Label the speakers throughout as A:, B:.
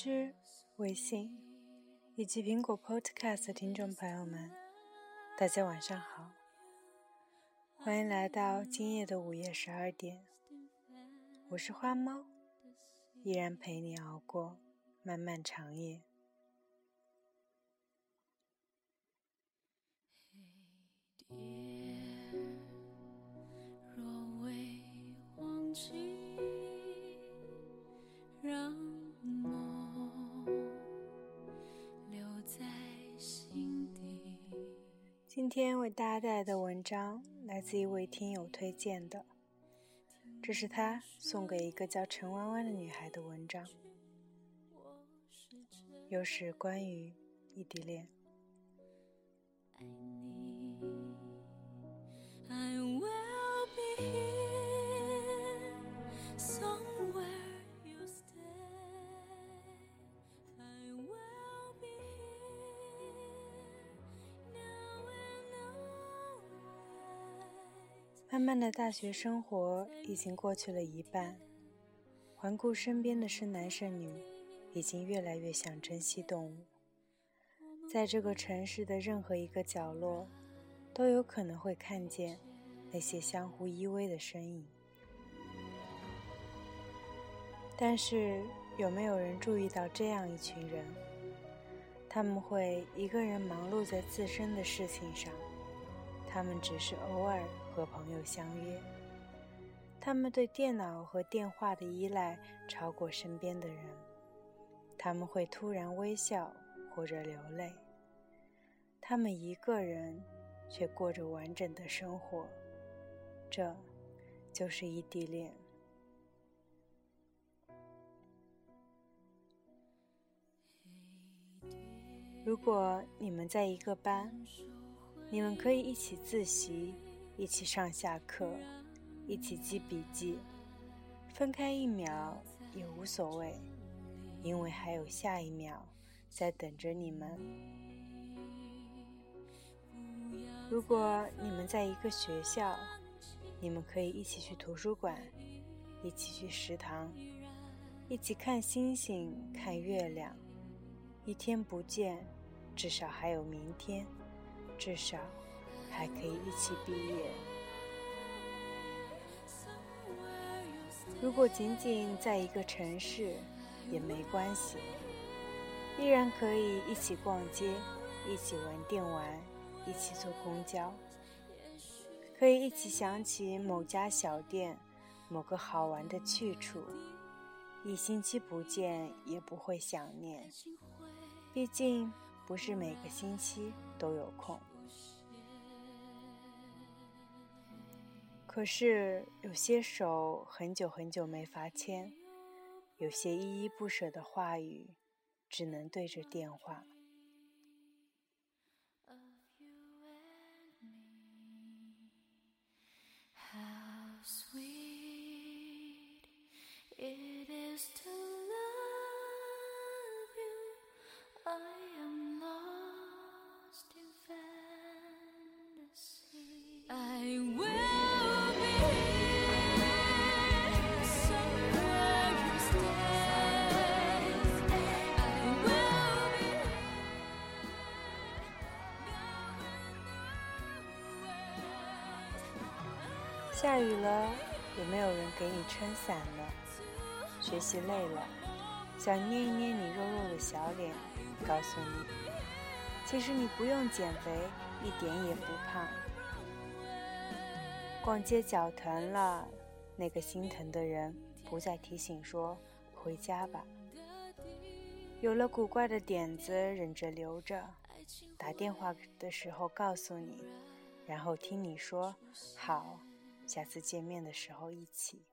A: 荔枝、微信以及苹果 Podcast 的听众朋友们，大家晚上好，欢迎来到今夜的午夜十二点，我是花猫，依然陪你熬过漫漫长夜。今天为大家带来的文章来自一位听友推荐的，这是他送给一个叫陈弯弯的女孩的文章，又是关于异地恋。慢慢的大学生活已经过去了一半，环顾身边的生男生女，已经越来越像珍惜动物。在这个城市的任何一个角落，都有可能会看见那些相互依偎的身影。但是，有没有人注意到这样一群人？他们会一个人忙碌在自身的事情上。他们只是偶尔和朋友相约，他们对电脑和电话的依赖超过身边的人，他们会突然微笑或者流泪，他们一个人却过着完整的生活，这就是异地恋。如果你们在一个班。你们可以一起自习，一起上下课，一起记笔记，分开一秒也无所谓，因为还有下一秒在等着你们。如果你们在一个学校，你们可以一起去图书馆，一起去食堂，一起看星星、看月亮。一天不见，至少还有明天。至少还可以一起毕业。如果仅仅在一个城市也没关系，依然可以一起逛街，一起玩电玩，一起坐公交，可以一起想起某家小店、某个好玩的去处。一星期不见也不会想念，毕竟不是每个星期都有空。可是有些手很久很久没法牵，有些依依不舍的话语，只能对着电话。下雨了，有没有人给你撑伞呢？学习累了，想捏一捏你肉肉的小脸，告诉你，其实你不用减肥，一点也不胖。逛街脚疼了，那个心疼的人不再提醒说回家吧。有了古怪的点子，忍着留着，打电话的时候告诉你，然后听你说好。下次见面的时候一起。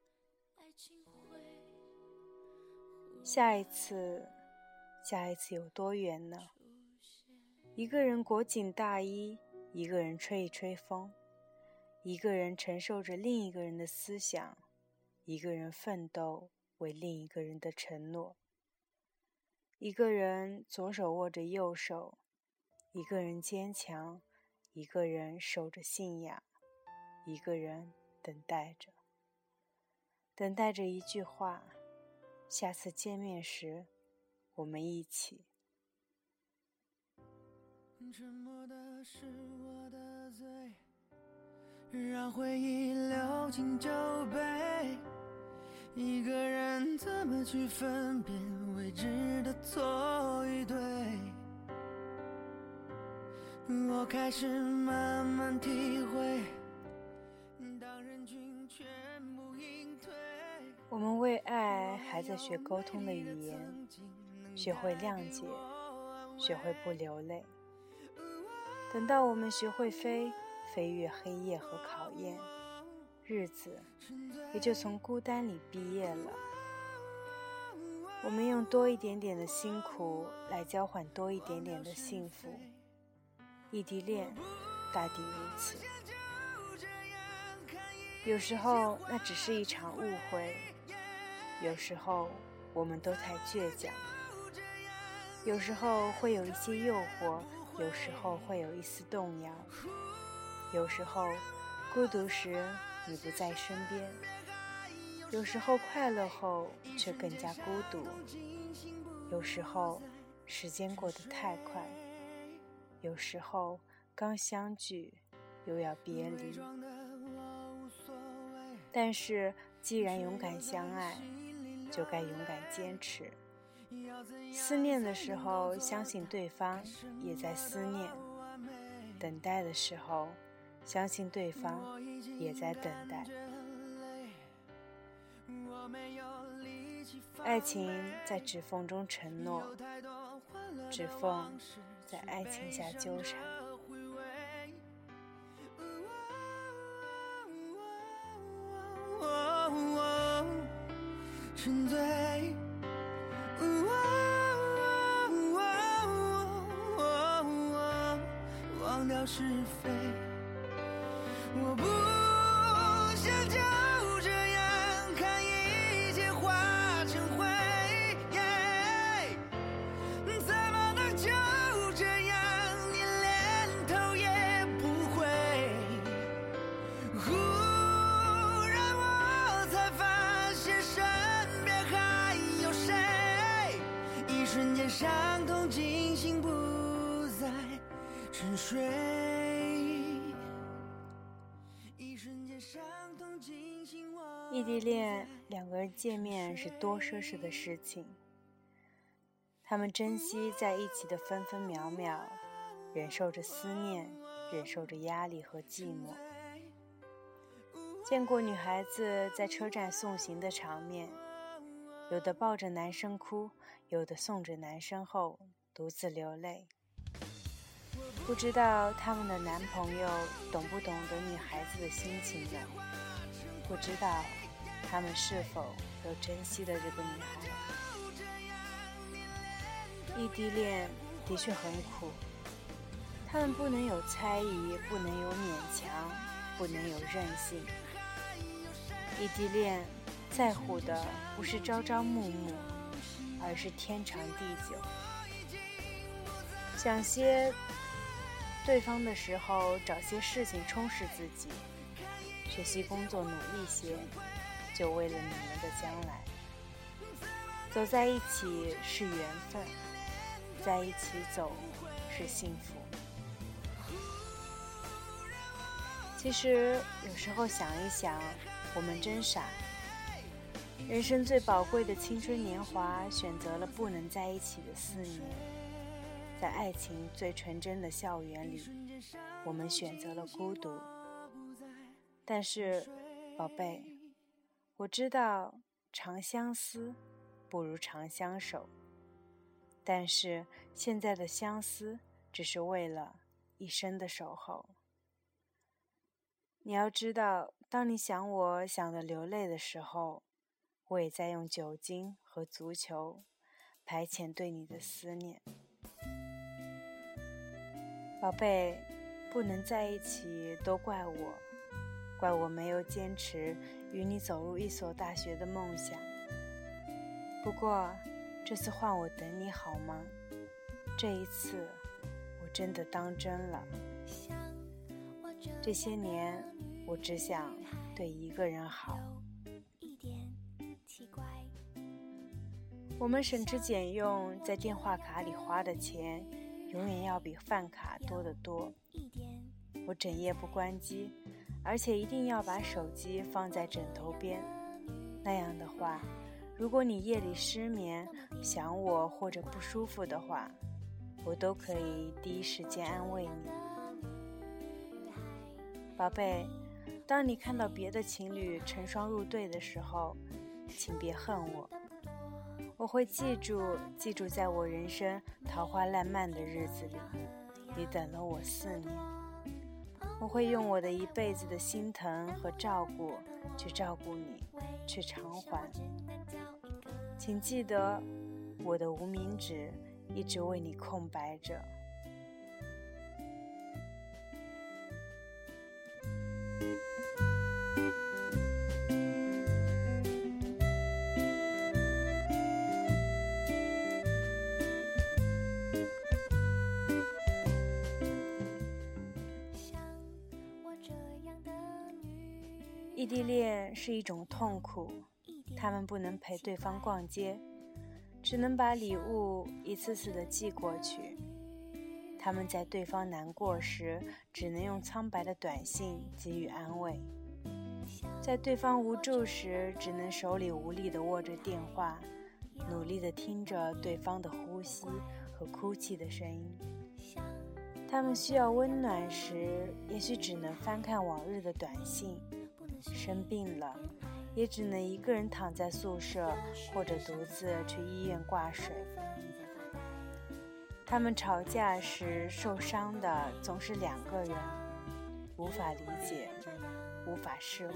A: 下一次，下一次有多远呢？一个人裹紧大衣，一个人吹一吹风，一个人承受着另一个人的思想，一个人奋斗为另一个人的承诺。一个人左手握着右手，一个人坚强，一个人守着信仰，一个人等待着，等待着一句话：下次见面时，我们一起。沉默的是我的
B: 罪，让回忆流进酒杯。一个人怎么去分辨未知的错与对？我开始慢慢体会，
A: 在学沟通的语言，学会谅解，学会不流泪。等到我们学会飞，飞越黑夜和考验。日子也就从孤单里毕业了。我们用多一点点的辛苦来交换多一点点的幸福。异地恋大抵如此。有时候那只是一场误会，有时候我们都太倔强，有时候会有一些诱惑，有时候会有一丝动摇，有时候孤独时。你不在身边，有时候快乐后却更加孤独；有时候时间过得太快，有时候刚相聚又要别离。但是既然勇敢相爱，就该勇敢坚持。思念的时候，相信对方也在思念；等待的时候。相信对方也在等待。爱情在指缝中承诺，指缝在爱情下纠缠。伤痛惊醒，不再沉睡。异地恋，两个人见面是多奢侈的事情。他们珍惜在一起的分分秒秒，忍受着思念，忍受着压力和寂寞。见过女孩子在车站送行的场面，有的抱着男生哭，有的送着男生后独自流泪。不知道他们的男朋友懂不懂得女孩子的心情呢？不知道他们是否都珍惜了这个女孩？异地恋的确很苦，他们不能有猜疑，不能有勉强，不能有任性。异地恋在乎的不是朝朝暮暮，而是天长地久。想些对方的时候，找些事情充实自己。学习工作努力些，就为了你们的将来。走在一起是缘分，在一起走是幸福。其实有时候想一想，我们真傻。人生最宝贵的青春年华，选择了不能在一起的四年。在爱情最纯真的校园里，我们选择了孤独。但是，宝贝，我知道长相思不如长相守。但是现在的相思只是为了一生的守候。你要知道，当你想我想的流泪的时候，我也在用酒精和足球排遣对你的思念。宝贝，不能在一起都怪我。怪我没有坚持与你走入一所大学的梦想。不过，这次换我等你好吗？这一次，我真的当真了。这些年，我只想对一个人好。我们省吃俭用，在电话卡里花的钱，永远要比饭卡多得多。我整夜不关机，而且一定要把手机放在枕头边。那样的话，如果你夜里失眠、想我或者不舒服的话，我都可以第一时间安慰你。宝贝，当你看到别的情侣成双入对的时候，请别恨我。我会记住，记住，在我人生桃花烂漫的日子里，你等了我四年。我会用我的一辈子的心疼和照顾，去照顾你，去偿还。请记得，我的无名指一直为你空白着。异地恋是一种痛苦，他们不能陪对方逛街，只能把礼物一次次的寄过去。他们在对方难过时，只能用苍白的短信给予安慰；在对方无助时，只能手里无力的握着电话，努力的听着对方的呼吸和哭泣的声音。他们需要温暖时，也许只能翻看往日的短信。生病了，也只能一个人躺在宿舍，或者独自去医院挂水。他们吵架时受伤的总是两个人，无法理解，无法释怀。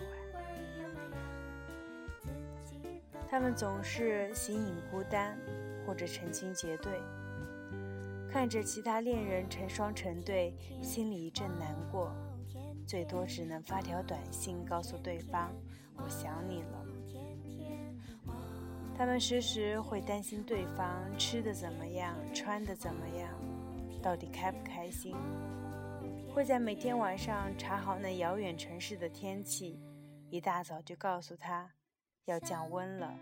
A: 他们总是形影孤单，或者成群结队，看着其他恋人成双成对，心里一阵难过。最多只能发条短信告诉对方：“我想你了。”他们时时会担心对方吃的怎么样，穿的怎么样，到底开不开心。会在每天晚上查好那遥远城市的天气，一大早就告诉他要降温了，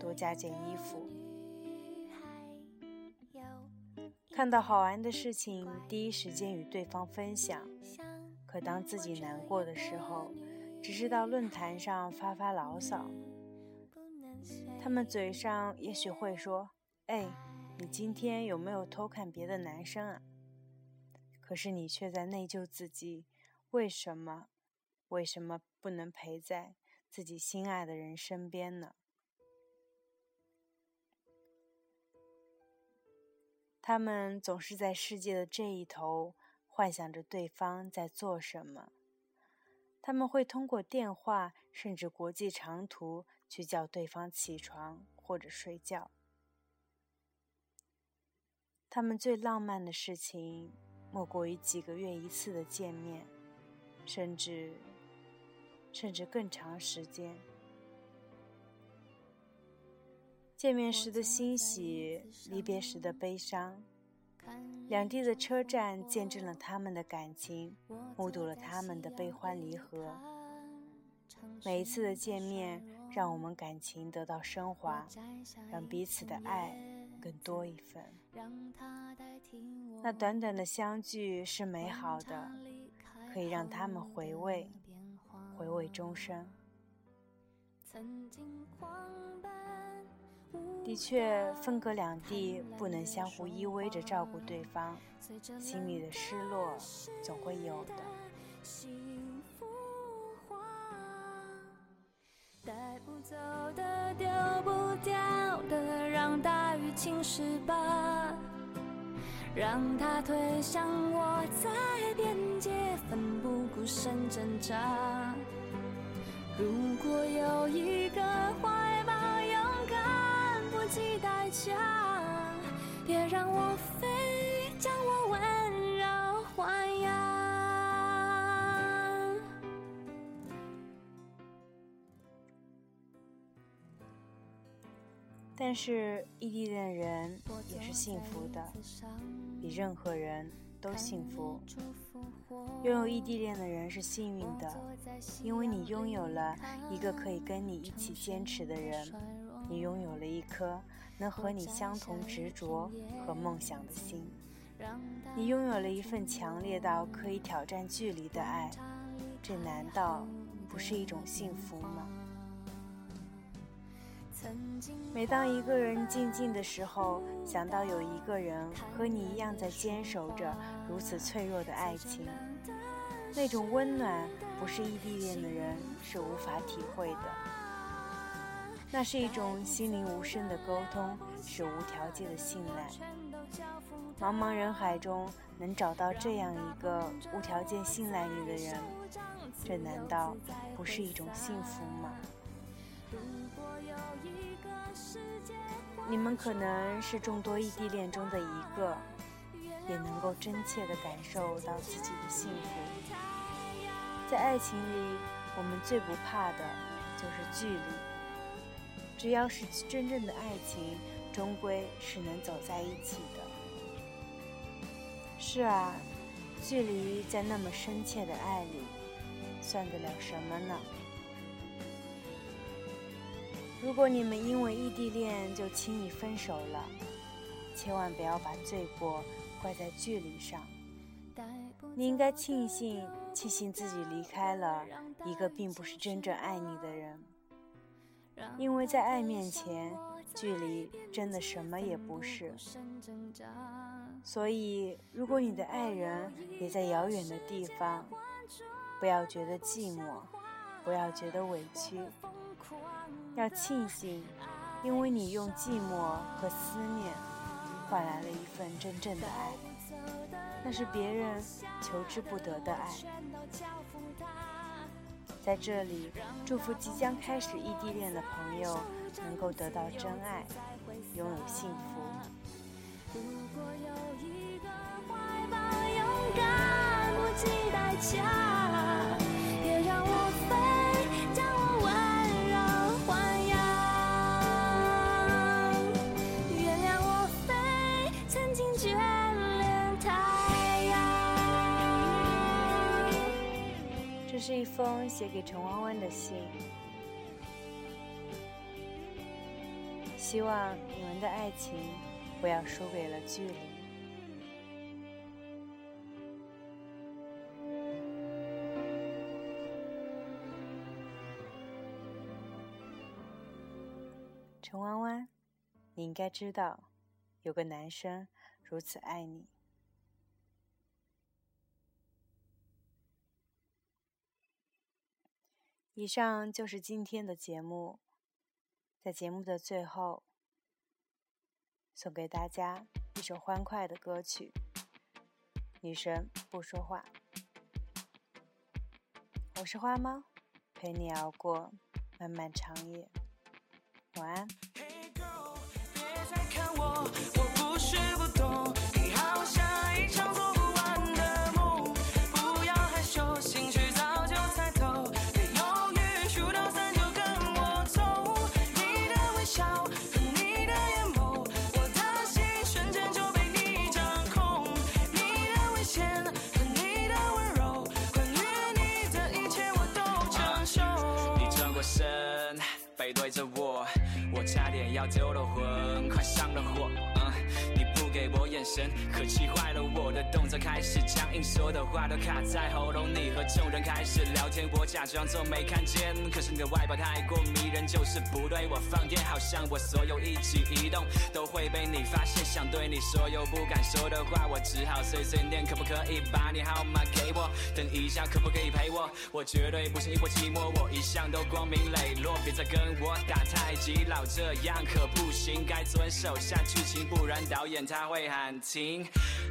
A: 多加件衣服。看到好玩的事情，第一时间与对方分享。可当自己难过的时候，只是到论坛上发发牢骚。他们嘴上也许会说：“哎，你今天有没有偷看别的男生啊？”可是你却在内疚自己，为什么，为什么不能陪在自己心爱的人身边呢？他们总是在世界的这一头。幻想着对方在做什么，他们会通过电话甚至国际长途去叫对方起床或者睡觉。他们最浪漫的事情，莫过于几个月一次的见面，甚至，甚至更长时间。见面时的欣喜，离别时的悲伤。两地的车站见证了他们的感情，目睹了他们的悲欢离合。每一次的见面，让我们感情得到升华，让彼此的爱更多一份。那短短的相聚是美好的，可以让他们回味，回味终生。的确，分隔两地，不能相互依偎着照顾对方，心里的失落总会有的。
B: 带不走的、丢不掉的，让大雨侵蚀吧，让它推向我在边界，奋不顾身挣扎。如果有一个怀抱，勇敢。及代价，别让我飞，将我温柔豢养。
A: 但是异地恋人也是幸福的，比任何人。都幸福。拥有异地恋的人是幸运的，因为你拥有了一个可以跟你一起坚持的人，你拥有了一颗能和你相同执着和梦想的心，你拥有了一份强烈到可以挑战距离的爱，这难道不是一种幸福吗？每当一个人静静的时候，想到有一个人和你一样在坚守着如此脆弱的爱情，那种温暖不是异地恋的人是无法体会的。那是一种心灵无声的沟通，是无条件的信赖。茫茫人海中能找到这样一个无条件信赖你的人，这难道不是一种幸福吗？你们可能是众多异地恋中的一个，也能够真切地感受到自己的幸福。在爱情里，我们最不怕的就是距离。只要是真正的爱情，终归是能走在一起的。是啊，距离在那么深切的爱里，算得了什么呢？如果你们因为异地恋就轻易分手了，千万不要把罪过怪在距离上。你应该庆幸，庆幸自己离开了一个并不是真正爱你的人，因为在爱面前，距离真的什么也不是。所以，如果你的爱人也在遥远的地方，不要觉得寂寞，不要觉得委屈。要庆幸，因为你用寂寞和思念换来了一份真正的爱，那是别人求之不得的爱。在这里，祝福即将开始异地恋的朋友能够得到真爱，拥有幸福。如果有一个怀抱，勇敢不计代价。是一封写给陈弯弯的信，希望你们的爱情不要输给了距离。陈弯弯，你应该知道，有个男生如此爱你。以上就是今天的节目，在节目的最后，送给大家一首欢快的歌曲《女神不说话》。我是花猫，陪你熬过漫漫长夜，晚安。差点要丢了魂，快上了火。你不给我眼神，可气坏了我的动作开始僵硬，说的话都卡在喉咙。你和众人开始聊天，我假装作没看见。可是你的外表太过迷人，就是不对我放电，好像我所有一举一动都会被你发现。想对你说又不敢说的话，我只好碎碎念。可不可以把你号码给我？等一下可不可以陪我？我绝对不是因为寂寞，我一向都光明磊落。别再跟我打太极，老子这样可不行，该遵守下剧情，不然导演他会喊停。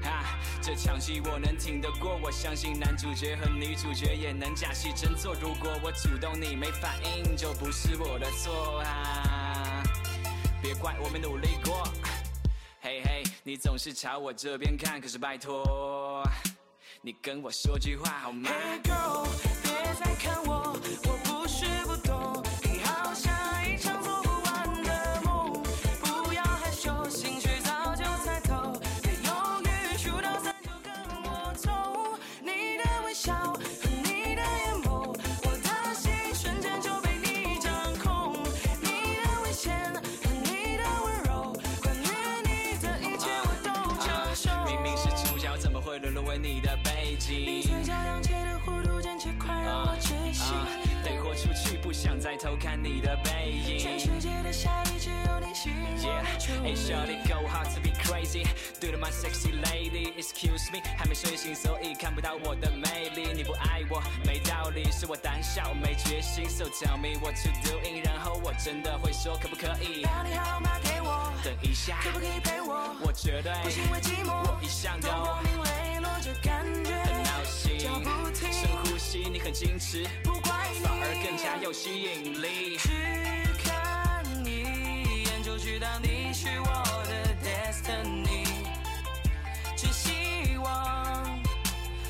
A: 啊，这场戏我能挺得过，我相信男主角和女主角也能假戏真做。如果我主动你没反应，就不是我的错啊！别怪我没努力过。嘿嘿，你总是朝我这边看，可是拜托，你跟我说句话好吗？Hey girl，别再看我，我不是不
C: 想再偷看你的背影。
D: 全世界的夏里只有你吸引我
C: Hey
D: 意。
C: shorty go hard to be crazy Do to my sexy lady Excuse me 还没睡醒所以看不到我的魅力你不爱我没道理是我胆小没决心 So tell me what to doing 然后我真的会说可不可以
D: 把你号码给我，
C: 等一下
D: 可不可以陪我？
C: 我绝对
D: 不是因为寂寞，
C: 我一向都
D: 灯光明磊落这感觉，
C: 深呼吸你很矜持
D: 不怪你，
C: 反而更加有吸引力
D: 只看一眼就知道你是我的 destiny，只希望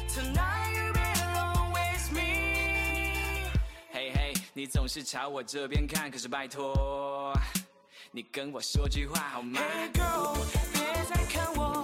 D: tonight you be alone with me。
C: 嘿嘿，你总是朝我这边看，可是拜托，你跟我说句话好吗
D: ？Hey girl，别再看我